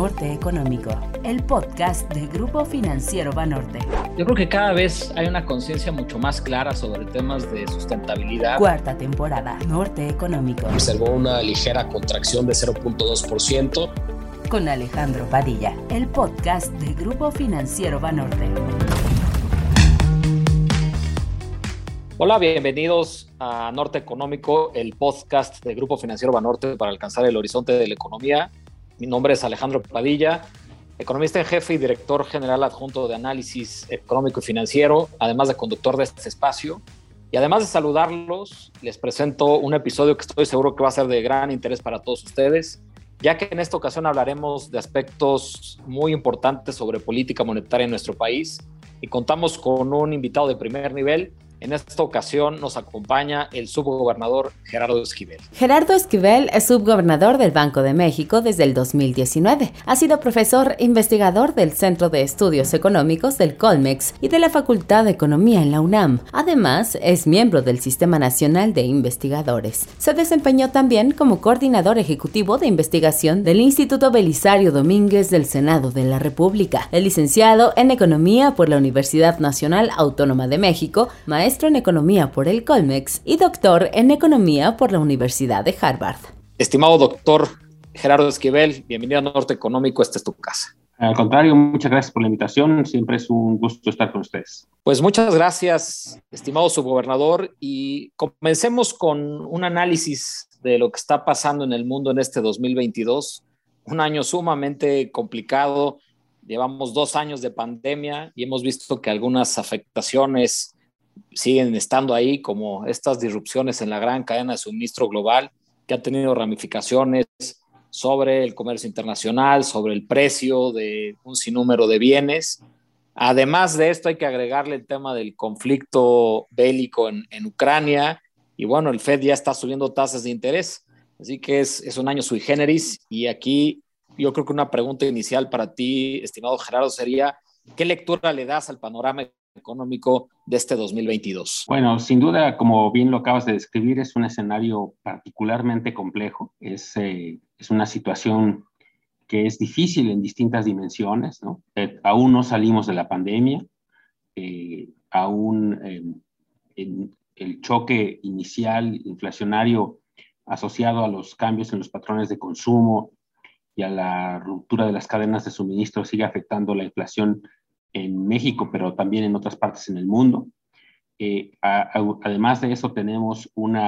Norte Económico, el podcast del Grupo Financiero Banorte. Yo creo que cada vez hay una conciencia mucho más clara sobre temas de sustentabilidad. Cuarta temporada, Norte Económico. Observó una ligera contracción de 0.2%. Con Alejandro Padilla, el podcast del Grupo Financiero Banorte. Hola, bienvenidos a Norte Económico, el podcast del Grupo Financiero Banorte para alcanzar el horizonte de la economía. Mi nombre es Alejandro Padilla, economista en jefe y director general adjunto de análisis económico y financiero, además de conductor de este espacio. Y además de saludarlos, les presento un episodio que estoy seguro que va a ser de gran interés para todos ustedes, ya que en esta ocasión hablaremos de aspectos muy importantes sobre política monetaria en nuestro país y contamos con un invitado de primer nivel en esta ocasión nos acompaña el subgobernador Gerardo Esquivel. Gerardo Esquivel es subgobernador del Banco de México desde el 2019. Ha sido profesor investigador del Centro de Estudios Económicos del Colmex y de la Facultad de Economía en la UNAM. Además, es miembro del Sistema Nacional de Investigadores. Se desempeñó también como coordinador ejecutivo de investigación del Instituto Belisario Domínguez del Senado de la República. Es licenciado en Economía por la Universidad Nacional Autónoma de México, maestro maestro en Economía por el Colmex y doctor en Economía por la Universidad de Harvard. Estimado doctor Gerardo Esquivel, bienvenido a Norte Económico, esta es tu casa. Al contrario, muchas gracias por la invitación, siempre es un gusto estar con ustedes. Pues muchas gracias, estimado subgobernador, y comencemos con un análisis de lo que está pasando en el mundo en este 2022, un año sumamente complicado. Llevamos dos años de pandemia y hemos visto que algunas afectaciones siguen estando ahí como estas disrupciones en la gran cadena de suministro global que han tenido ramificaciones sobre el comercio internacional, sobre el precio de un sinnúmero de bienes. Además de esto, hay que agregarle el tema del conflicto bélico en, Ucrania y bueno, el Fed ya está subiendo tasas de interés, así que es, es un año sui generis y aquí yo creo que una pregunta inicial para ti, estimado Gerardo, sería, ¿qué lectura le das al panorama económico de este 2022? Bueno, sin duda, como bien lo acabas de describir, es un escenario particularmente complejo. Es, eh, es una situación que es difícil en distintas dimensiones, ¿no? Eh, aún no salimos de la pandemia, eh, aún el choque inicial inflacionario asociado a los cambios en los patrones de consumo y a la ruptura de las cadenas de suministro sigue afectando la inflación en México, pero también en otras partes en el mundo. Eh, además de eso, tenemos un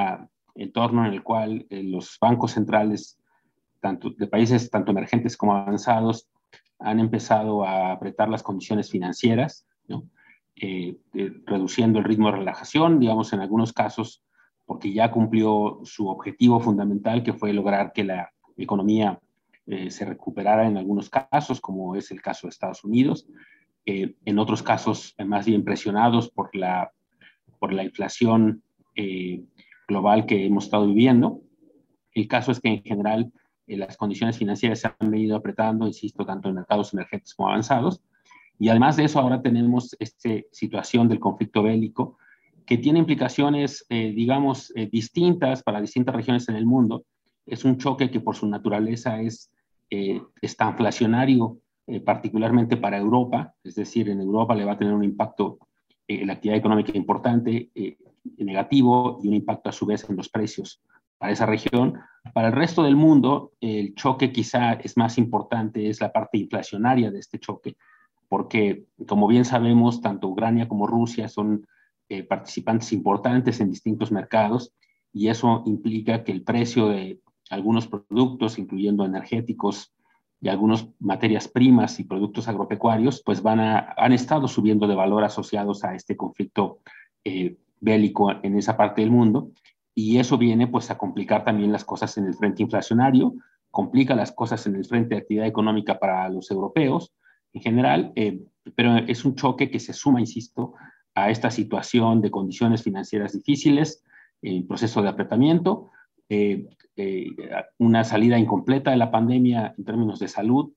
entorno en el cual eh, los bancos centrales, tanto de países tanto emergentes como avanzados, han empezado a apretar las condiciones financieras, eh, reduciendo el ritmo de relajación, digamos, en algunos casos, porque ya cumplió su objetivo fundamental, que fue lograr que la economía se recuperara en algunos casos, como es el caso de Estados Unidos, eh, en otros casos eh, más bien presionados por la, por la inflación eh, global que hemos estado viviendo. El caso es que en general las condiciones financieras se han venido apretando, insisto, tanto en mercados emergentes como avanzados. Y además de eso, ahora tenemos esta situación del conflicto bélico que tiene implicaciones, digamos, distintas para distintas regiones en el mundo. Es un choque que por su naturaleza es está inflacionario eh, particularmente para Europa, es decir, en Europa le va a tener un impacto en la actividad económica importante, eh, negativo, y un impacto a su vez en los precios para esa región. Para el resto del mundo, el choque quizá es más importante, es la parte inflacionaria de este choque, porque como bien sabemos, tanto Ucrania como Rusia son eh, participantes importantes en distintos mercados y eso implica que el precio de algunos productos, incluyendo energéticos, y algunas materias primas y productos agropecuarios, pues van a, han estado subiendo de valor asociados a este conflicto eh, bélico en esa parte del mundo. Y eso viene pues a complicar también las cosas en el frente inflacionario, complica las cosas en el frente de actividad económica para los europeos en general, eh, pero es un choque que se suma, insisto, a esta situación de condiciones financieras difíciles, el proceso de apretamiento, eh, eh, una salida incompleta de la pandemia en términos de salud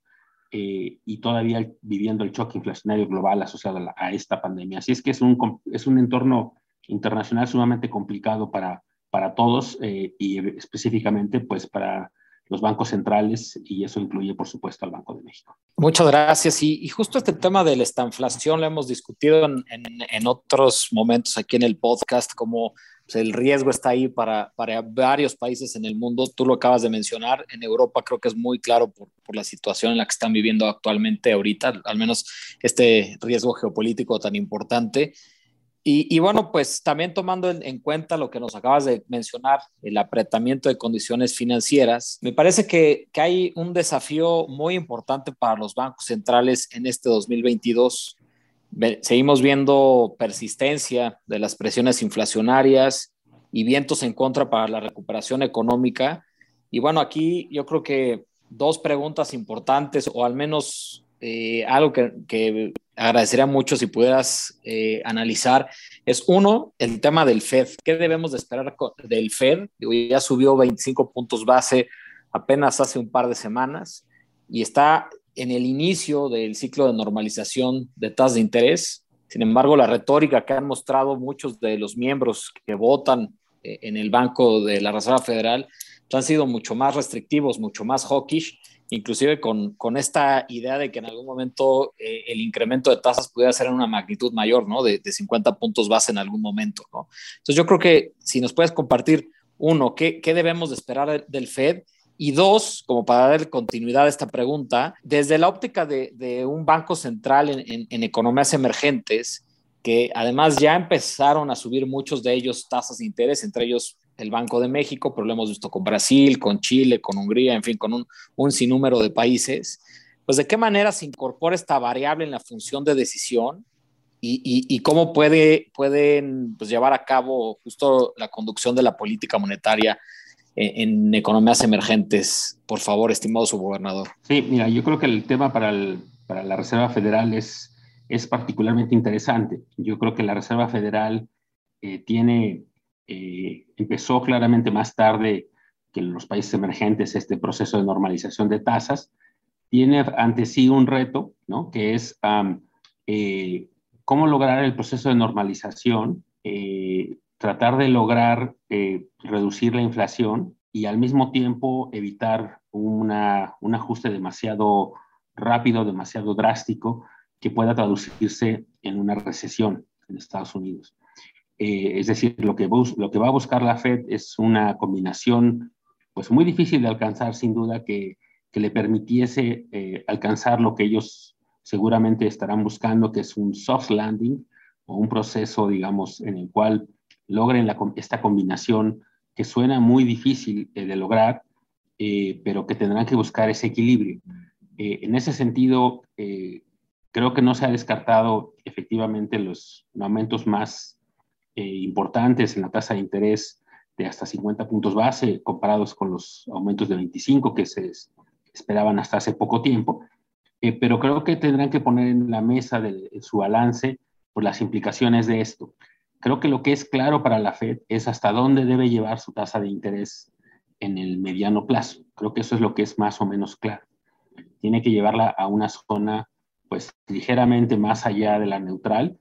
eh, y todavía viviendo el choque inflacionario global asociado a, esta pandemia. Así es que es un, es un entorno internacional sumamente complicado para, para todos y específicamente pues para los bancos centrales y eso incluye, por supuesto, al Banco de México. Muchas gracias. Y, justo este tema de la estanflación lo hemos discutido en, en, otros momentos aquí en el podcast, como pues, el riesgo está ahí para, para, varios países en el mundo. Tú lo acabas de mencionar. En Europa creo que es muy claro por, por la situación en la que están viviendo actualmente ahorita, al menos este riesgo geopolítico tan importante. Y, bueno, pues también tomando en, cuenta lo que nos acabas de mencionar, el apretamiento de condiciones financieras, me parece que, que, hay un desafío muy importante para los bancos centrales en este 2022. Seguimos viendo persistencia de las presiones inflacionarias y vientos en contra para la recuperación económica. Y bueno, aquí yo creo que dos preguntas importantes, o al menos eh, algo que, que agradecería mucho si pudieras eh, analizar es uno, el tema del Fed. ¿Qué debemos de esperar del Fed? ya subió 25 puntos base apenas hace un par de semanas y está en el inicio del ciclo de normalización de tasas de interés. Sin embargo, la retórica que han mostrado muchos de los miembros que votan eh, en el Banco de la Reserva Federal han sido mucho más restrictivos, mucho más hawkish inclusive con, con, esta idea de que en algún momento eh, el incremento de tasas pudiera ser en una magnitud mayor, ¿no? De, de, 50 puntos base en algún momento, ¿no? Entonces yo creo que si nos puedes compartir, uno, ¿qué, qué debemos de esperar del Fed? Y dos, como para dar continuidad a esta pregunta, desde la óptica de, de un banco central en, en, en economías emergentes, que además ya empezaron a subir muchos de ellos tasas de interés, entre ellos el Banco de México, pero lo hemos visto con Brasil, con Chile, con Hungría, en fin, con un, un sinnúmero de países, pues de qué manera se incorpora esta variable en la función de decisión y, y, cómo puede, pueden pues, llevar a cabo justo la conducción de la política monetaria en, economías emergentes. Por favor, estimado subgobernador. Sí, mira, yo creo que el tema para, el, para la Reserva Federal es, es particularmente interesante. Yo creo que la Reserva Federal eh, tiene eh, empezó claramente más tarde que en los países emergentes este proceso de normalización de tasas, tiene ante sí un reto, ¿no? que es eh, cómo lograr el proceso de normalización, eh, tratar de lograr reducir la inflación y al mismo tiempo evitar una, un ajuste demasiado rápido, demasiado drástico, que pueda traducirse en una recesión en Estados Unidos. Eh, es decir, lo que, lo que va a buscar la Fed es una combinación pues muy difícil de alcanzar, sin duda, que, que le permitiese eh, alcanzar lo que ellos seguramente estarán buscando, que es un soft landing o un proceso, digamos, en el cual logren esta combinación que suena muy difícil eh, de lograr, pero que tendrán que buscar ese equilibrio. en ese sentido, creo que no se ha descartado efectivamente los aumentos más importantes en la tasa de interés de hasta 50 puntos base comparados con los aumentos de 25 que se esperaban hasta hace poco tiempo. Eh, pero creo que tendrán que poner en la mesa de, su balance por las implicaciones de esto. Creo que lo que es claro para la Fed es hasta dónde debe llevar su tasa de interés en el mediano plazo. Creo que eso es lo que es más o menos claro. Tiene que llevarla a una zona pues ligeramente más allá de la neutral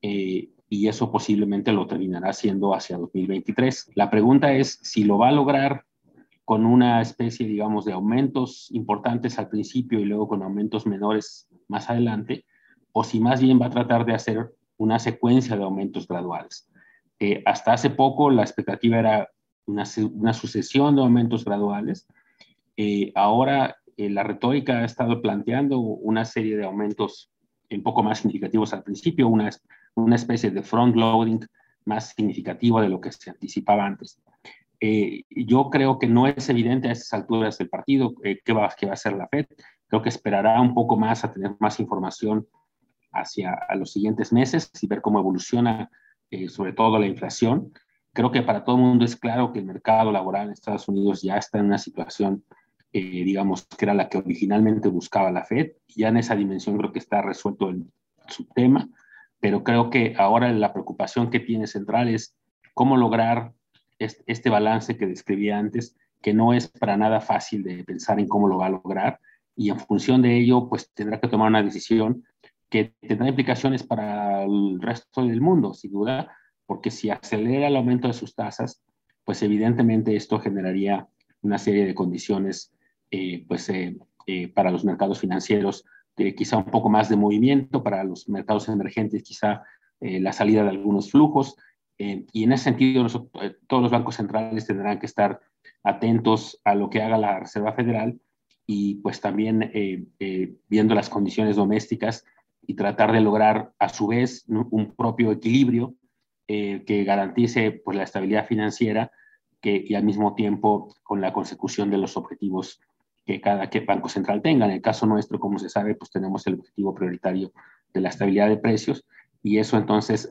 eh, y eso posiblemente lo terminará haciendo hacia 2023. La pregunta es si lo va a lograr con una especie, digamos, de aumentos importantes al principio y luego con aumentos menores más adelante, o si más bien va a tratar de hacer una secuencia de aumentos graduales. Eh, hasta hace poco la expectativa era una, una sucesión de aumentos graduales. Eh, ahora eh, la retórica ha estado planteando una serie de aumentos un poco más significativos al principio, una, una especie de front loading más significativo de lo que se anticipaba antes. Eh, yo creo que no es evidente a esas alturas del partido eh, qué, va, qué va a hacer la Fed. Creo que esperará un poco más a tener más información hacia a los siguientes meses y ver cómo evoluciona eh, sobre todo la inflación. Creo que para todo el mundo es claro que el mercado laboral en Estados Unidos ya está en una situación, digamos, que era la que originalmente buscaba la Fed. Ya en esa dimensión creo que está resuelto el, su tema pero creo que ahora la preocupación que tiene central es cómo lograr este balance que describí antes, que no es para nada fácil de pensar en cómo lo va a lograr, y en función de ello, pues tendrá que tomar una decisión que tendrá implicaciones para el resto del mundo, sin duda, porque si acelera el aumento de sus tasas, pues evidentemente esto generaría una serie de condiciones pues, para los mercados financieros, quizá un poco más de movimiento, para los mercados emergentes quizá la salida de algunos flujos, y en ese sentido todos los bancos centrales tendrán que estar atentos a lo que haga la Reserva Federal y pues también viendo las condiciones domésticas y tratar de lograr a su vez un propio equilibrio eh, que garantice pues, la estabilidad financiera que, y al mismo tiempo con la consecución de los objetivos que cada que banco central tenga. En el caso nuestro, como se sabe, pues tenemos el objetivo prioritario de la estabilidad de precios y eso entonces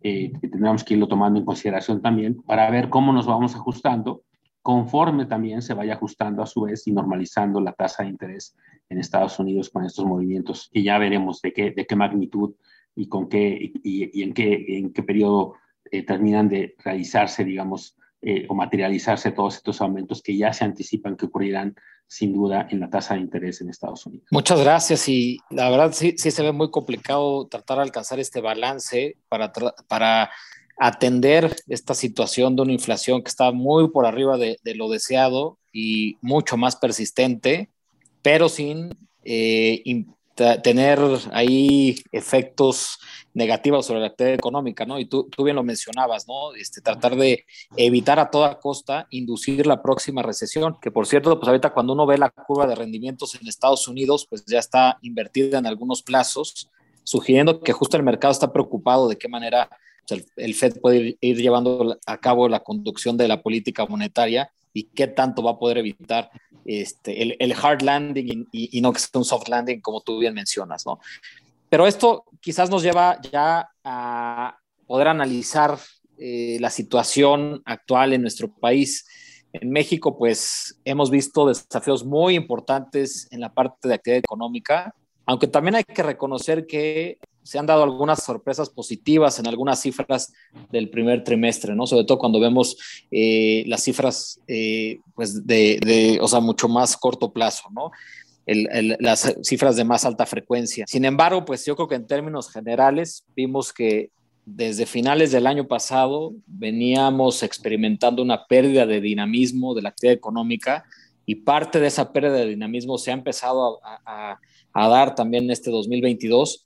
eh, tendremos que irlo tomando en consideración también para ver cómo nos vamos ajustando conforme también se vaya ajustando a su vez y normalizando la tasa de interés en Estados Unidos con estos movimientos y ya veremos de qué, de qué magnitud y con qué y, en qué en qué periodo eh, terminan de realizarse, digamos, eh, o materializarse todos estos aumentos que ya se anticipan que ocurrirán sin duda en la tasa de interés en Estados Unidos. Muchas gracias y la verdad sí, sí se ve muy complicado tratar de alcanzar este balance para, para atender esta situación de una inflación que está muy por arriba de, lo deseado y mucho más persistente, pero sin eh, tener ahí efectos negativos sobre la actividad económica, ¿no? Y tú, tú, bien lo mencionabas, ¿no? Este, tratar de evitar a toda costa inducir la próxima recesión, que por cierto, pues ahorita cuando uno ve la curva de rendimientos en Estados Unidos, pues ya está invertida en algunos plazos, sugiriendo que justo el mercado está preocupado de qué manera el, FED puede ir, llevando a cabo la conducción de la política monetaria y qué tanto va a poder evitar este, el, hard landing y, no que sea un soft landing, como tú bien mencionas, ¿no? Pero esto quizás nos lleva ya a poder analizar eh, la situación actual en nuestro país. En México, pues hemos visto desafíos muy importantes en la parte de actividad económica, aunque también hay que reconocer que se han dado algunas sorpresas positivas en algunas cifras del primer trimestre, ¿no? Sobre todo cuando vemos eh, las cifras, eh, pues, de, o sea, mucho más corto plazo, ¿no? las cifras de más alta frecuencia. Sin embargo, pues yo creo que en términos generales vimos que desde finales del año pasado veníamos experimentando una pérdida de dinamismo de la actividad económica y parte de esa pérdida de dinamismo se ha empezado a, a dar también en este 2022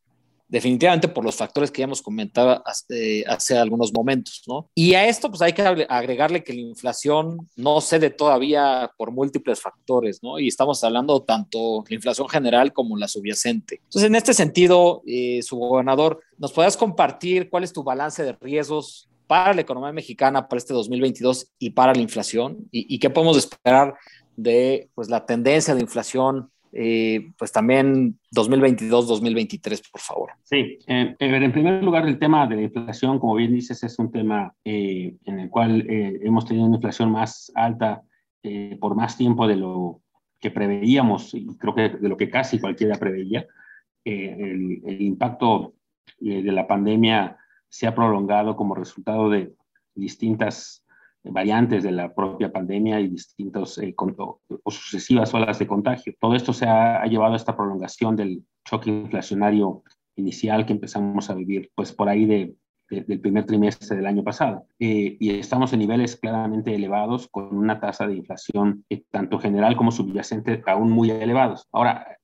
definitivamente por los factores que ya hemos comentado hace, hace, algunos momentos, ¿no? Y a esto pues hay que agregarle que la inflación no cede todavía por múltiples factores, ¿no? Y estamos hablando tanto la inflación general como la subyacente. Entonces, en este sentido, eh, su gobernador, ¿nos podrías compartir cuál es tu balance de riesgos para la economía mexicana para este 2022 y para la inflación? ¿Y, y qué podemos esperar de pues, la tendencia de inflación eh, pues también 2022-2023, por favor. Sí, eh, en primer lugar, el tema de la inflación, como bien dices, es un tema eh, en el cual hemos tenido una inflación más alta por más tiempo de lo que preveíamos, y creo que de lo que casi cualquiera preveía. El, el, impacto de la pandemia se ha prolongado como resultado de distintas variantes de la propia pandemia y distintos eh, o sucesivas olas de contagio. Todo esto se ha, llevado a esta prolongación del choque inflacionario inicial que empezamos a vivir pues por ahí de, del primer trimestre del año pasado. Eh, y estamos en niveles claramente elevados con una tasa de inflación eh, tanto general como subyacente aún muy elevados. Ahora,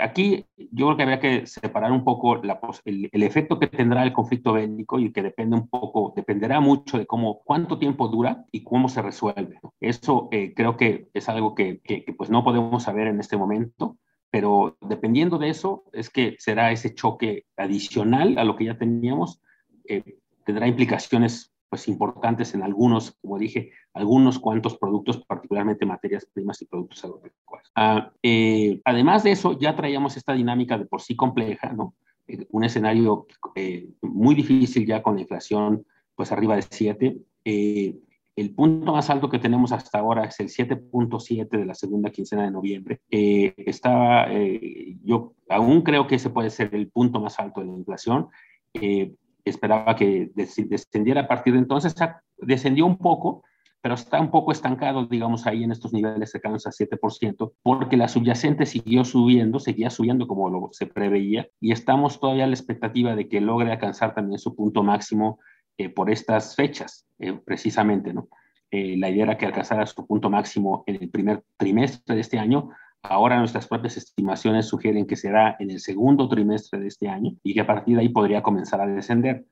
aquí yo creo que habría que separar un poco el, efecto que tendrá el conflicto bélico y que depende un poco, dependerá mucho de cómo, cuánto tiempo dura y cómo se resuelve. Eso eh, creo que es algo que, que, pues no podemos saber en este momento, pero dependiendo de eso es que será ese choque adicional a lo que ya teníamos, eh, tendrá implicaciones pues importantes en algunos, como dije, algunos cuantos productos, particularmente materias primas y productos agropecuarios. Ah, eh, además de eso, ya traíamos esta dinámica de por sí compleja, ¿no? Eh, un escenario eh, muy difícil ya con la inflación, pues arriba de 7. el punto más alto que tenemos hasta ahora es el 7.7 de la segunda quincena de noviembre. está, yo aún creo que ese puede ser el punto más alto de la inflación esperaba que descendiera a partir de entonces, descendió un poco, pero está un poco estancado, digamos, ahí en estos niveles cercanos a 7%, porque la subyacente siguió subiendo, seguía subiendo como se preveía, y estamos todavía a la expectativa de que logre alcanzar también su punto máximo eh, por estas fechas, eh, precisamente, ¿no? eh, la idea era que alcanzara su punto máximo en el primer trimestre de este año. Ahora nuestras propias estimaciones sugieren que será en el segundo trimestre de este año y que a partir de ahí podría comenzar a descender.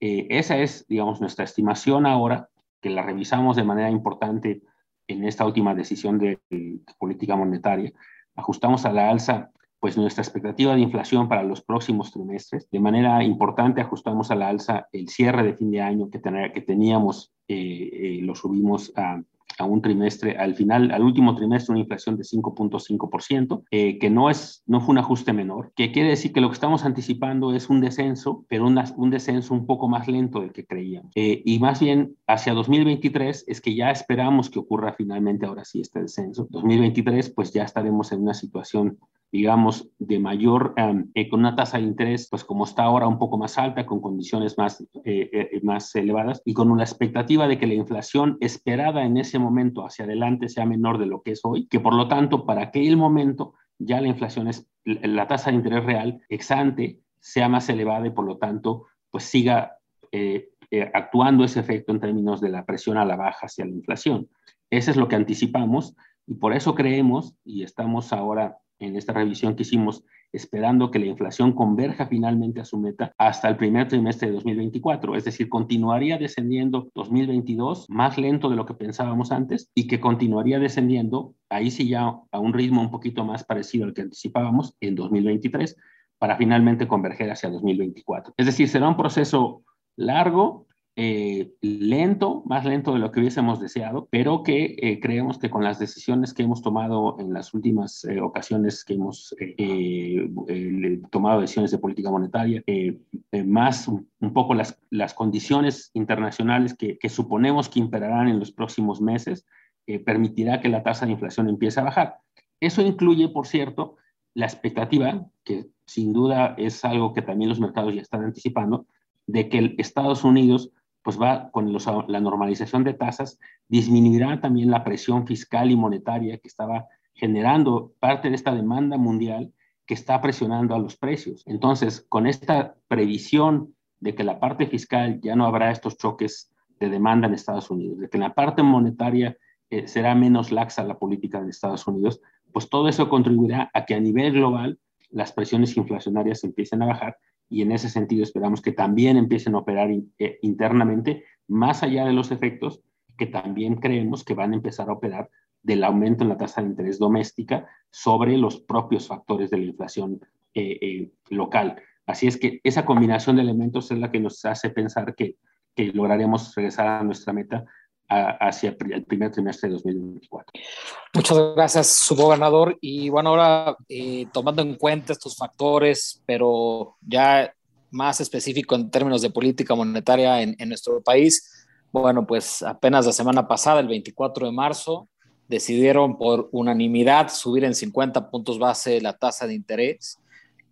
Eh, esa es, digamos, nuestra estimación ahora, que la revisamos de manera importante en esta última decisión de, de política monetaria. Ajustamos a la alza pues nuestra expectativa de inflación para los próximos trimestres. De manera importante ajustamos a la alza el cierre de fin de año que, que teníamos, eh, eh, lo subimos a a un trimestre, al final, al último trimestre, una inflación de 5.5%, eh, que no, es, no fue un ajuste menor, que quiere decir que lo que estamos anticipando es un descenso, pero un descenso un poco más lento del que creíamos. Eh, y más bien hacia 2023 es que ya esperamos que ocurra finalmente ahora sí este descenso. 2023 pues ya estaremos en una situación digamos, de mayor, eh, con una tasa de interés, pues como está ahora, un poco más alta, con condiciones más, eh, eh, más elevadas y con una expectativa de que la inflación esperada en ese momento hacia adelante sea menor de lo que es hoy, que por lo tanto, para aquel momento ya la inflación es, la tasa de interés real exante sea más elevada y por lo tanto, pues siga actuando ese efecto en términos de la presión a la baja hacia la inflación. Eso es lo que anticipamos y por eso creemos y estamos ahora en esta revisión que hicimos, esperando que la inflación converja finalmente a su meta hasta el primer trimestre de 2024. Es decir, continuaría descendiendo 2022 más lento de lo que pensábamos antes y que continuaría descendiendo, ahí sí ya a un ritmo un poquito más parecido al que anticipábamos en 2023 para finalmente converger hacia 2024. Es decir, será un proceso largo, eh, lento, más lento de lo que hubiésemos deseado, pero que eh, creemos que con las decisiones que hemos tomado en las últimas eh, ocasiones que hemos tomado decisiones de política monetaria, más un, poco las, las condiciones internacionales que, que, suponemos que imperarán en los próximos meses, permitirá que la tasa de inflación empiece a bajar. Eso incluye, por cierto, la expectativa, que sin duda es algo que también los mercados ya están anticipando, de que Estados Unidos pues va con la normalización de tasas, disminuirá también la presión fiscal y monetaria que estaba generando parte de esta demanda mundial que está presionando a los precios. Entonces, con esta previsión de que la parte fiscal ya no habrá estos choques de demanda en Estados Unidos, de que la parte monetaria eh, será menos laxa la política de Estados Unidos, pues todo eso contribuirá a que a nivel global las presiones inflacionarias empiecen a bajar y en ese sentido esperamos que también empiecen a operar eh, internamente, más allá de los efectos que también creemos que van a empezar a operar del aumento en la tasa de interés doméstica sobre los propios factores de la inflación eh, eh, local. Así es que esa combinación de elementos es la que nos hace pensar que, que lograremos regresar a nuestra meta hacia el primer trimestre de 2024. Muchas gracias, subgobernador. Y bueno, ahora eh, tomando en cuenta estos factores, pero ya más específico en términos de política monetaria en, nuestro país, bueno, pues apenas la semana pasada, el 24 de marzo, decidieron por unanimidad subir en 50 puntos base la tasa de interés.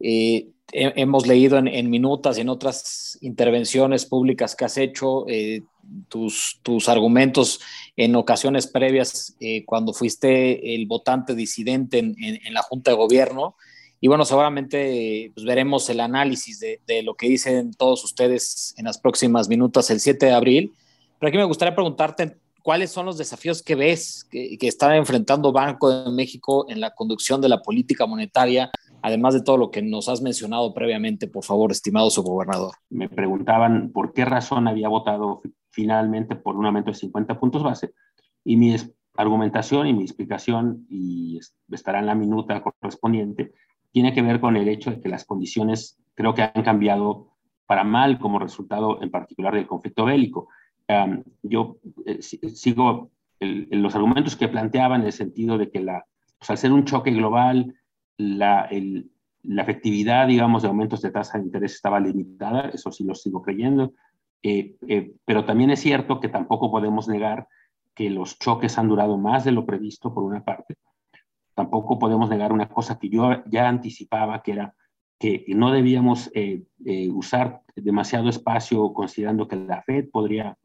Eh, hemos leído en, minutas y en otras intervenciones públicas que has hecho eh, tus, tus, argumentos en ocasiones previas eh, cuando fuiste el votante disidente en, en, la Junta de Gobierno. Y bueno, seguramente pues, veremos el análisis de, de, lo que dicen todos ustedes en las próximas minutas el 7 de abril. Pero aquí me gustaría preguntarte cuáles son los desafíos que ves que, que está enfrentando Banco de México en la conducción de la política monetaria además de todo lo que nos has mencionado previamente, por favor, estimado subgobernador. Me preguntaban por qué razón había votado finalmente por un aumento de 50 puntos base y mi argumentación y mi explicación, y estará en la minuta correspondiente, tiene que ver con el hecho de que las condiciones creo que han cambiado para mal como resultado en particular del conflicto bélico. yo eh, sigo los argumentos que planteaba en el sentido de que la, pues, al ser un choque global, la, la, efectividad, digamos, de aumentos de tasa de interés estaba limitada, eso sí lo sigo creyendo, eh, eh, pero también es cierto que tampoco podemos negar que los choques han durado más de lo previsto, por una parte. Tampoco podemos negar una cosa que yo ya anticipaba, que era que no debíamos eh, usar demasiado espacio considerando que la Fed podría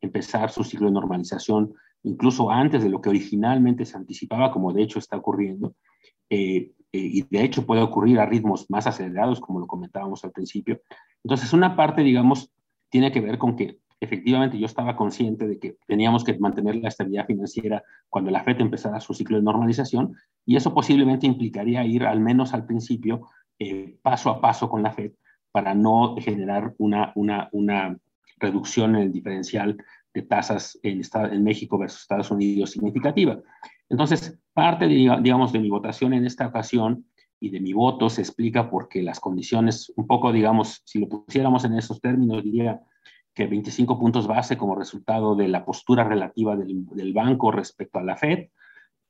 empezar su ciclo de normalización incluso antes de lo que originalmente se anticipaba, como de hecho está ocurriendo. Eh, eh, y de hecho puede ocurrir a ritmos más acelerados, como lo comentábamos al principio. Entonces, una parte, digamos, tiene que ver con que efectivamente yo estaba consciente de que teníamos que mantener la estabilidad financiera cuando la FED empezara su ciclo de normalización y eso posiblemente implicaría ir al menos al principio eh, paso a paso con la FED para no generar una, una, una reducción en el diferencial de tasas en, en México versus Estados Unidos significativa. Entonces, parte, de, digamos, de mi votación en esta ocasión y de mi voto se explica porque las condiciones, un poco, digamos, si lo pusiéramos en esos términos, diría que 25 puntos base como resultado de la postura relativa del, banco respecto a la Fed,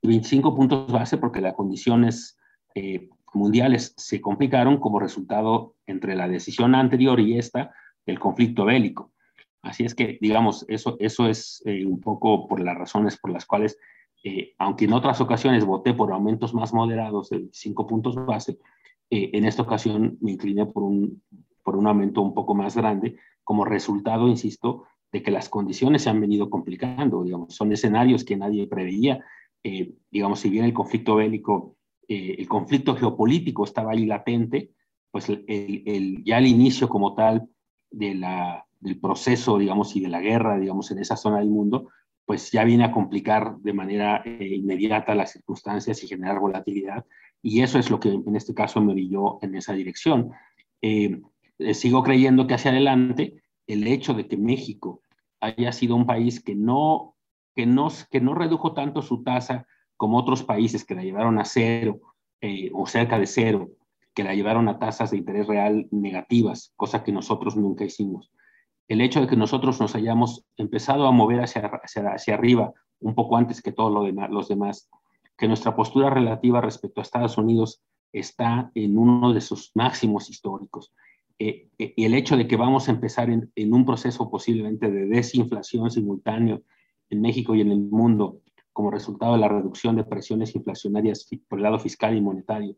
y 25 puntos base porque las condiciones eh, mundiales se complicaron como resultado entre la decisión anterior y esta del conflicto bélico. Así es que, digamos, eso, eso es eh, un poco por las razones por las cuales, eh, aunque en otras ocasiones voté por aumentos más moderados de 5 puntos base, eh, en esta ocasión me incliné por un, por un aumento un poco más grande, como resultado, insisto, de que las condiciones se han venido complicando, digamos, son escenarios que nadie preveía. digamos, si bien el conflicto bélico, el conflicto geopolítico estaba ahí latente, pues el, el, ya el inicio como tal de la, del proceso, digamos, y de la guerra, digamos, en esa zona del mundo, pues ya viene a complicar de manera eh, inmediata las circunstancias y generar volatilidad. Y eso es lo que en este caso me orilló en esa dirección. Eh, eh, sigo creyendo que hacia adelante el hecho de que México haya sido un país que no, que no, que no redujo tanto su tasa como otros países que la llevaron a cero o cerca de cero, que la llevaron a tasas de interés real negativas, cosa que nosotros nunca hicimos el hecho de que nosotros nos hayamos empezado a mover hacia, hacia, arriba un poco antes que todos lo los demás, que nuestra postura relativa respecto a Estados Unidos está en uno de sus máximos históricos. Eh, eh, el hecho de que vamos a empezar en, en, un proceso posiblemente de desinflación simultáneo en México y en el mundo como resultado de la reducción de presiones inflacionarias por el lado fiscal y monetario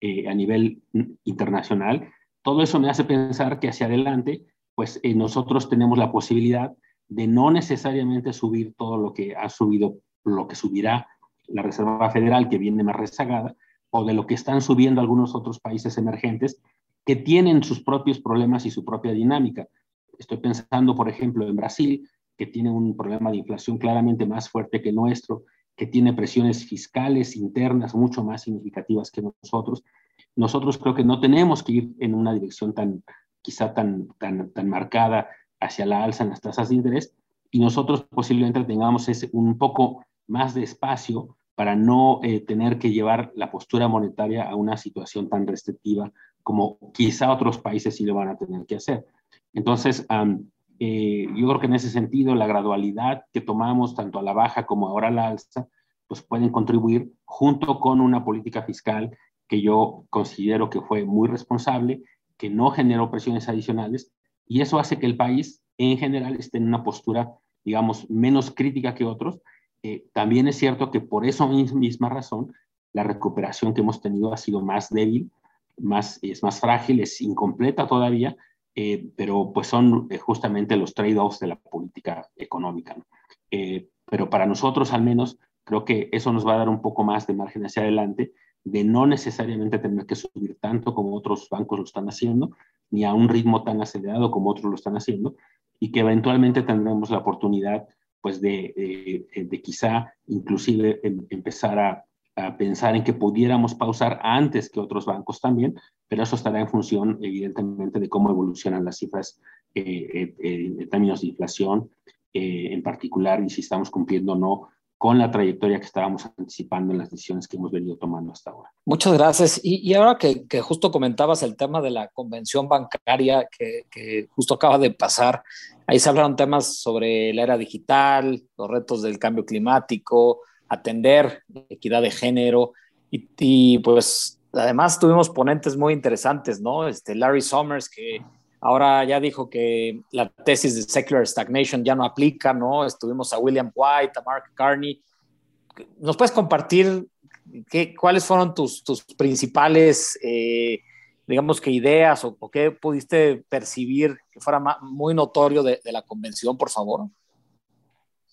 eh, a nivel internacional, todo eso me hace pensar que hacia adelante pues eh, nosotros tenemos la posibilidad de no necesariamente subir todo lo que ha subido, lo que subirá la Reserva Federal, que viene más rezagada, o de lo que están subiendo algunos otros países emergentes que tienen sus propios problemas y su propia dinámica. Estoy pensando, por ejemplo, en Brasil, que tiene un problema de inflación claramente más fuerte que nuestro, que tiene presiones fiscales internas mucho más significativas que nosotros. Nosotros creo que no tenemos que ir en una dirección tan, quizá tan, tan, tan marcada hacia la alza en las tasas de interés y nosotros posiblemente tengamos ese, un poco más de espacio para no eh, tener que llevar la postura monetaria a una situación tan restrictiva como quizá otros países sí lo van a tener que hacer. Entonces, eh, yo creo que en ese sentido la gradualidad que tomamos tanto a la baja como ahora a la alza, pues pueden contribuir junto con una política fiscal que yo considero que fue muy responsable que no generó presiones adicionales y eso hace que el país en general esté en una postura, digamos, menos crítica que otros. Eh, también es cierto que por esa misma razón la recuperación que hemos tenido ha sido más débil, más, es más frágil, es incompleta todavía, eh, pero pues son eh, justamente los trade-offs de la política económica. pero para nosotros al menos creo que eso nos va a dar un poco más de margen hacia adelante de no necesariamente tener que subir tanto como otros bancos lo están haciendo, ni a un ritmo tan acelerado como otros lo están haciendo, y que eventualmente tendremos la oportunidad pues de, de, quizá inclusive em, empezar a, a, pensar en que pudiéramos pausar antes que otros bancos también, pero eso estará en función evidentemente de cómo evolucionan las cifras eh, eh, en términos de inflación, eh, en particular, y si estamos cumpliendo o no con la trayectoria que estábamos anticipando en las decisiones que hemos venido tomando hasta ahora. Muchas gracias. Y, ahora que, justo comentabas el tema de la convención bancaria que, justo acaba de pasar, ahí se hablaron temas sobre la era digital, los retos del cambio climático, atender equidad de género y, y pues además tuvimos ponentes muy interesantes, ¿no? Este Larry Summers que Ahora ya dijo que la tesis de secular stagnation ya no aplica, ¿no? Estuvimos a William White, a Mark Carney. ¿Nos puedes compartir qué, cuáles fueron tus, tus principales, eh, digamos que ideas o, qué pudiste percibir que fuera muy notorio de, la convención, por favor?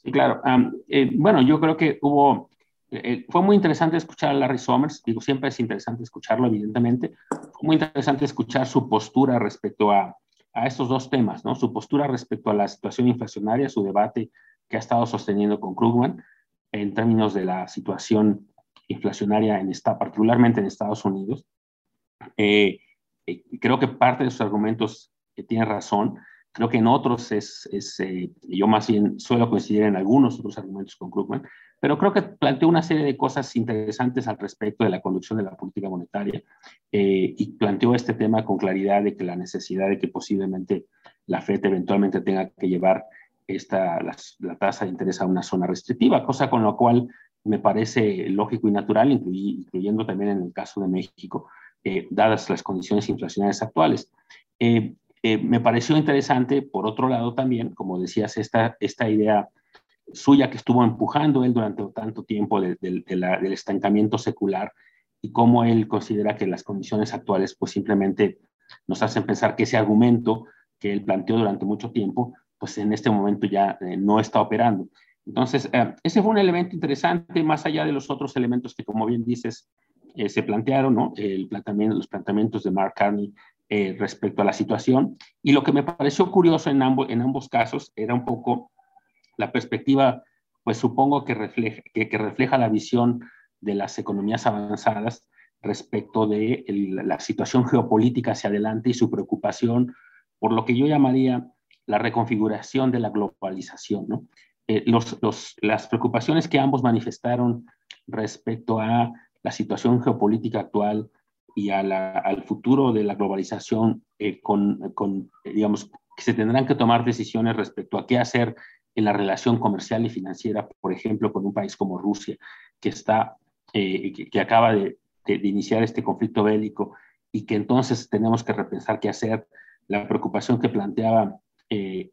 Sí, claro. Eh, bueno, yo creo que hubo, eh, fue muy interesante escuchar a Larry Summers, digo, siempre es interesante escucharlo, evidentemente. Fue muy interesante escuchar su postura respecto a, a estos dos temas, ¿no? Su postura respecto a la situación inflacionaria, su debate que ha estado sosteniendo con Krugman en términos de la situación inflacionaria, en esta, particularmente en Estados Unidos. Eh, eh, creo que parte de sus argumentos eh, tiene razón. Creo que en otros es, es yo más bien suelo coincidir en algunos otros argumentos con Krugman, pero creo que planteó una serie de cosas interesantes al respecto de la conducción de la política monetaria y planteó este tema con claridad de que la necesidad de que posiblemente la FED eventualmente tenga que llevar esta, la, la, tasa de interés a una zona restrictiva, cosa con la cual me parece lógico y natural, incluyendo también en el caso de México, eh, dadas las condiciones inflacionarias actuales. Eh, eh, me pareció interesante, por otro lado también, como decías, esta, esta idea suya que estuvo empujando él durante tanto tiempo del estancamiento secular y cómo él considera que las condiciones actuales pues simplemente nos hacen pensar que ese argumento que él planteó durante mucho tiempo, pues en este momento ya no está operando. Entonces, eh, ese fue un elemento interesante, más allá de los otros elementos que, como bien dices, eh, se plantearon, ¿no? El planteamiento, los planteamientos de Mark Carney eh, respecto a la situación. Y lo que me pareció curioso en, ambos, en ambos casos era un poco la perspectiva, pues supongo que refleja, que, refleja la visión de las economías avanzadas respecto de la situación geopolítica hacia adelante y su preocupación por lo que yo llamaría la reconfiguración de la globalización, ¿no? Eh, las preocupaciones que ambos manifestaron respecto a la situación geopolítica actual y al futuro de la globalización, eh, con, eh, digamos, que se tendrán que tomar decisiones respecto a qué hacer en la relación comercial y financiera, por ejemplo, con un país como Rusia, que, está, que, acaba de, de, iniciar este conflicto bélico y que entonces tenemos que repensar qué hacer. La preocupación que planteaba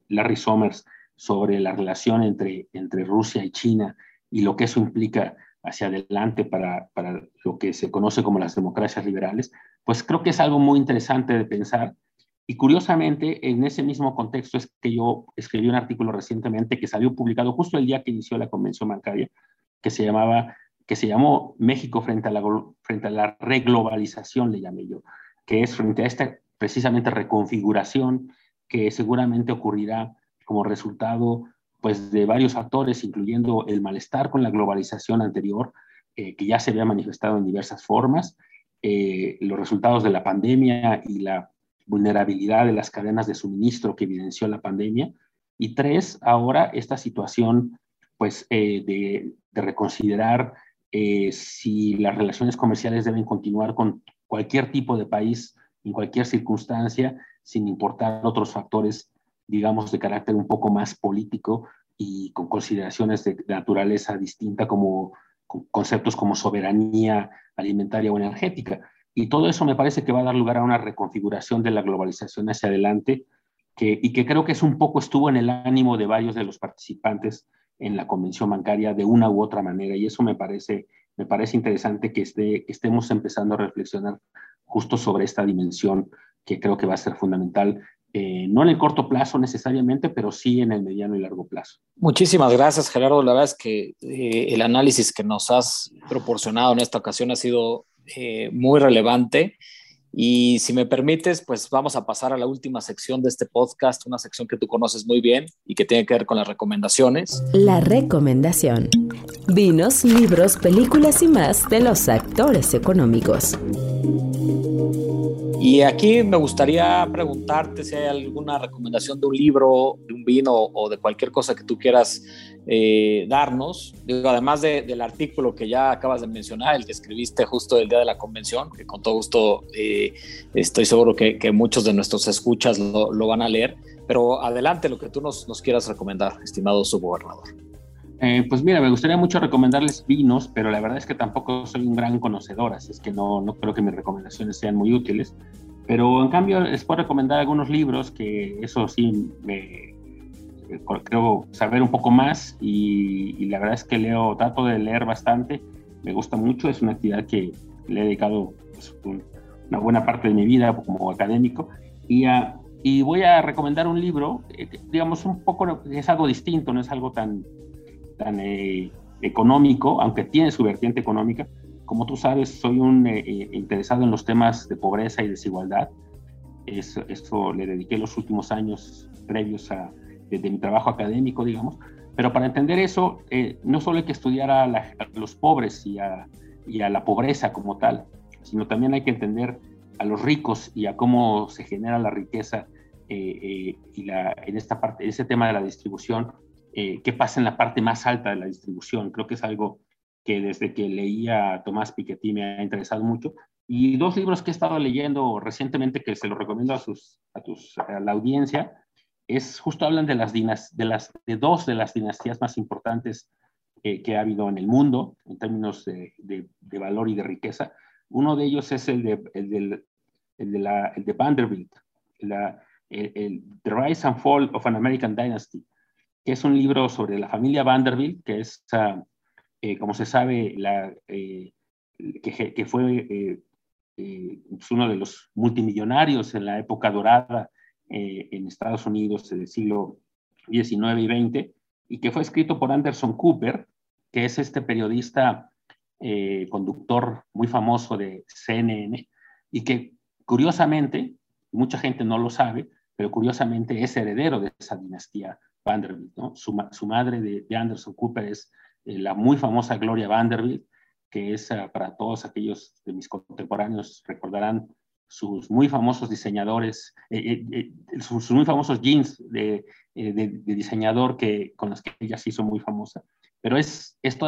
Larry Summers sobre la relación entre, entre Rusia y China y lo que eso implica hacia adelante para, para lo que se conoce como las democracias liberales, pues creo que es algo muy interesante de pensar. Y curiosamente, en ese mismo contexto es que yo escribí un artículo recientemente que salió publicado justo el día que inició la convención bancaria, que se llamaba que se llamó México frente a la frente a la reglobalización le llamé yo, que es frente a esta precisamente reconfiguración que seguramente ocurrirá como resultado pues, de varios factores, incluyendo el malestar con la globalización anterior, eh, que ya se había manifestado en diversas formas, eh, los resultados de la pandemia y la vulnerabilidad de las cadenas de suministro que evidenció la pandemia, y tres, ahora esta situación pues, eh, de, de, reconsiderar si las relaciones comerciales deben continuar con cualquier tipo de país, en cualquier circunstancia, sin importar otros factores digamos, de carácter un poco más político y con consideraciones de, naturaleza distinta como conceptos como soberanía alimentaria o energética. Y todo eso me parece que va a dar lugar a una reconfiguración de la globalización hacia adelante que, y que creo que es un poco estuvo en el ánimo de varios de los participantes en la convención bancaria de una u otra manera. Y eso me parece, me parece interesante que, esté, estemos empezando a reflexionar justo sobre esta dimensión que creo que va a ser fundamental eh, no en el corto plazo necesariamente, pero sí en el mediano y largo plazo. Muchísimas gracias, Gerardo. La verdad es que eh, el análisis que nos has proporcionado en esta ocasión ha sido eh, muy relevante. Y si me permites, pues vamos a pasar a la última sección de este podcast, una sección que tú conoces muy bien y que tiene que ver con las recomendaciones. La recomendación. Vinos, libros, películas y más de los actores económicos. Y aquí me gustaría preguntarte si hay alguna recomendación de un libro, de un vino o de cualquier cosa que tú quieras eh, darnos. Digo, además del artículo que ya acabas de mencionar, el que escribiste justo el día de la convención, que con todo gusto eh, estoy seguro que, muchos de nuestros escuchas lo, van a leer. Pero adelante lo que tú nos, nos quieras recomendar, estimado subgobernador. Eh, pues mira, me gustaría mucho recomendarles vinos, pero la verdad es que tampoco soy un gran conocedor, así es que no, no creo que mis recomendaciones sean muy útiles. Pero en cambio les puedo recomendar algunos libros que eso sí me creo saber un poco más y, la verdad es que leo, trato de leer bastante, me gusta mucho, es una actividad que le he dedicado pues, una buena parte de mi vida como académico y, y voy a recomendar un libro, eh, digamos un poco, es algo distinto, no es algo tan tan eh, económico, aunque tiene su vertiente económica. Como tú sabes, soy un eh, eh, interesado en los temas de pobreza y desigualdad. eso, eso le dediqué los últimos años previos a, de, mi trabajo académico, digamos. Pero para entender eso, eh, no solo hay que estudiar a, los pobres y a, la pobreza como tal, sino también hay que entender a los ricos y a cómo se genera la riqueza eh, eh, y en esta parte, ese tema de la distribución, qué pasa en la parte más alta de la distribución. Creo que es algo que desde que leía a Tomás Piketty me ha interesado mucho. Y dos libros que he estado leyendo recientemente que se los recomiendo a, sus, a, tus, a la audiencia, es justo hablan de las, de las de dos de las dinastías más importantes que ha habido en el mundo en términos de, de, valor y de riqueza. Uno de ellos es el de, el de, la, el de Vanderbilt, el, The Rise and Fall of an American Dynasty, que es un libro sobre la familia Vanderbilt, que es, ah, eh, como se sabe, la, eh, que, fue eh, uno de los multimillonarios en la época dorada en Estados Unidos del siglo XIX y XX, y que fue escrito por Anderson Cooper, que es este periodista conductor muy famoso de CNN, y que curiosamente, mucha gente no lo sabe, pero curiosamente es heredero de esa dinastía Vanderbilt. ¿no? Su, madre de, Anderson Cooper es eh, la muy famosa Gloria Vanderbilt, que es uh, para todos aquellos de mis contemporáneos recordarán sus muy famosos diseñadores, eh, eh, sus, muy famosos jeans de, diseñador que, con los que ella se hizo muy famosa. Pero es, es,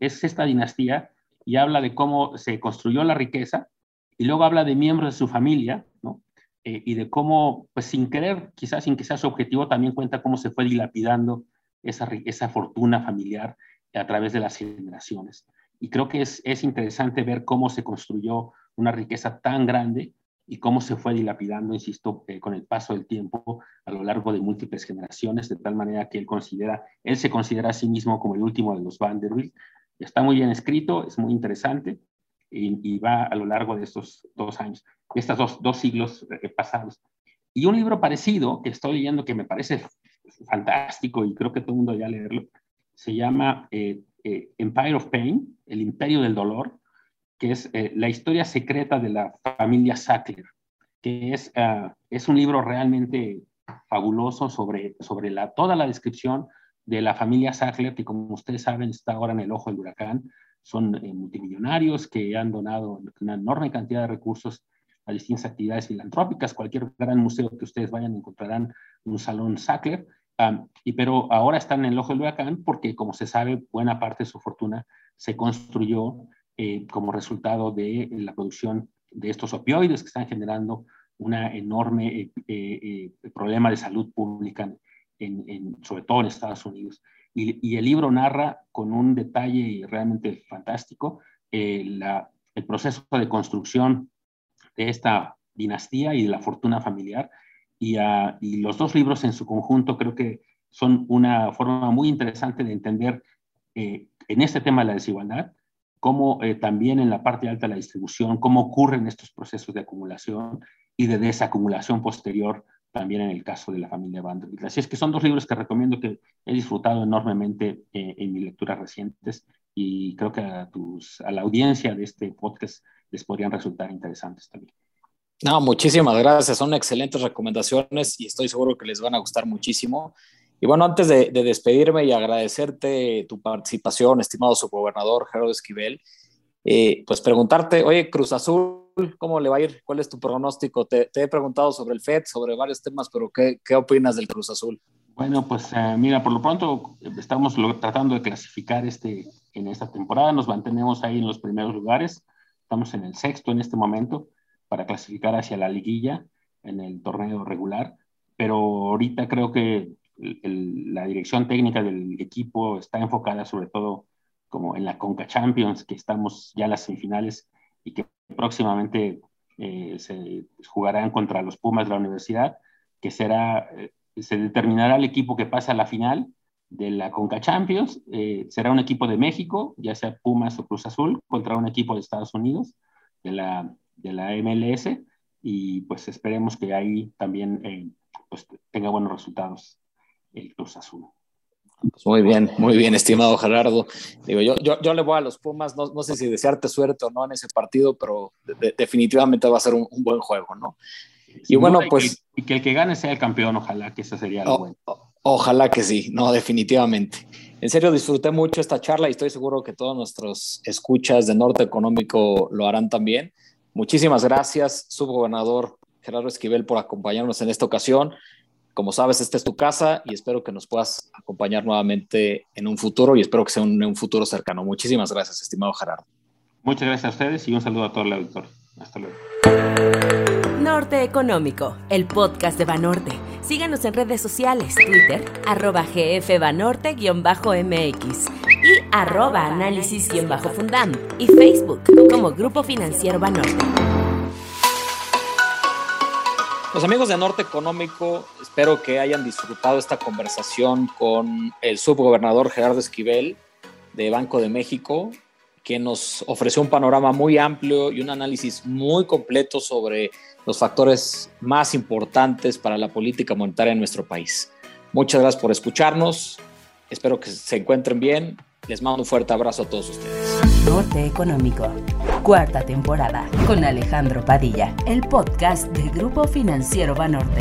es esta dinastía y habla de cómo se construyó la riqueza y luego habla de miembros de su familia, ¿no? Eh, y de cómo, pues sin querer, quizás sin que sea su objetivo, también cuenta cómo se fue dilapidando esa, fortuna familiar a través de las generaciones. Y creo que es interesante ver cómo se construyó una riqueza tan grande y cómo se fue dilapidando, insisto, eh, con el paso del tiempo a lo largo de múltiples generaciones, de tal manera que él considera, él se considera a sí mismo como el último de los Vanderbilt. Está muy bien escrito, es muy interesante y, y va a lo largo de estos dos años estos dos, dos siglos eh, pasados. Y un libro parecido que estoy leyendo que me parece fantástico y creo que todo el mundo ya leerlo, se llama eh, eh, Empire of Pain, el imperio del dolor, que es la historia secreta de la familia Sackler, que es, ah, es un libro realmente fabuloso sobre, sobre la, toda la descripción de la familia Sackler, que como ustedes saben está ahora en el ojo del huracán. Son multimillonarios que han donado una enorme cantidad de recursos a distintas actividades filantrópicas. Cualquier gran museo que ustedes vayan encontrarán un salón Sackler, y, pero ahora están en el ojo del huracán porque, como se sabe, buena parte de su fortuna se construyó eh, como resultado de la producción de estos opioides que están generando un enorme eh, eh, problema de salud pública, en, sobre todo en Estados Unidos. Y, y, el libro narra con un detalle realmente fantástico la, el proceso de construcción de esta dinastía y de la fortuna familiar. Y, ah, y, los dos libros en su conjunto creo que son una forma muy interesante de entender eh, en este tema de la desigualdad, cómo eh, también en la parte alta de la distribución, cómo ocurren estos procesos de acumulación y de desacumulación posterior también en el caso de la familia Vanderbilt. Así es que son dos libros que recomiendo que he disfrutado enormemente eh, en mis lecturas recientes y creo que a, tus, a la audiencia de este podcast les podrían resultar interesantes también. No, muchísimas gracias. Son excelentes recomendaciones y estoy seguro que les van a gustar muchísimo. Y bueno, antes de, despedirme y agradecerte tu participación, estimado subgobernador Gerardo Esquivel, eh, pues preguntarte, oye, Cruz Azul, ¿cómo le va a ir? ¿Cuál es tu pronóstico? Te, he preguntado sobre el FED, sobre varios temas, pero ¿qué, qué opinas del Cruz Azul? Bueno, pues eh, mira, por lo pronto estamos tratando de clasificar este, en esta temporada, nos mantenemos ahí en los primeros lugares. Estamos en el sexto en este momento para clasificar hacia la liguilla en el torneo regular, pero ahorita creo que la dirección técnica del equipo está enfocada sobre todo como en la Conca Champions, que estamos ya en las semifinales y que próximamente eh, se jugarán contra los Pumas de la universidad, que será, eh, se determinará el equipo que pasa a la final de la Conca Champions. Eh, será un equipo de México, ya sea Pumas o Cruz Azul, contra un equipo de Estados Unidos, de la, de la MLS, y pues esperemos que ahí también eh, pues, tenga buenos resultados el Cruz Azul. Pues muy bien, muy bien, estimado Gerardo. Digo, yo, yo, yo le voy a los Pumas, no, no, sé si desearte suerte o no en ese partido, pero definitivamente va a ser un, un buen juego, ¿no? y bueno, pues... Y que, el que gane sea el campeón, ojalá que eso sería lo bueno. Ojalá que sí, no, definitivamente. En serio, disfruté mucho esta charla y estoy seguro que todos nuestros escuchas de Norte Económico lo harán también. Muchísimas gracias, subgobernador Gerardo Esquivel, por acompañarnos en esta ocasión. Como sabes, esta es tu casa y espero que nos puedas acompañar nuevamente en un futuro y espero que sea un futuro cercano. Muchísimas gracias, estimado Gerardo. Muchas gracias a ustedes y un saludo a todo el auditorio. Hasta luego. Norte Económico, el podcast de Banorte. Síganos en redes sociales, Twitter, arroba gfbanorte-mx y arroba análisis-fundam y Facebook como Grupo Financiero Banorte. Los amigos de Norte Económico, espero que hayan disfrutado esta conversación con el subgobernador Gerardo Esquivel de Banco de México que nos ofreció un panorama muy amplio y un análisis muy completo sobre los factores más importantes para la política monetaria en nuestro país. Muchas gracias por escucharnos. Espero que se encuentren bien. Les mando un fuerte abrazo a todos ustedes. Norte Económico, cuarta temporada, con Alejandro Padilla, el podcast del Grupo Financiero Banorte.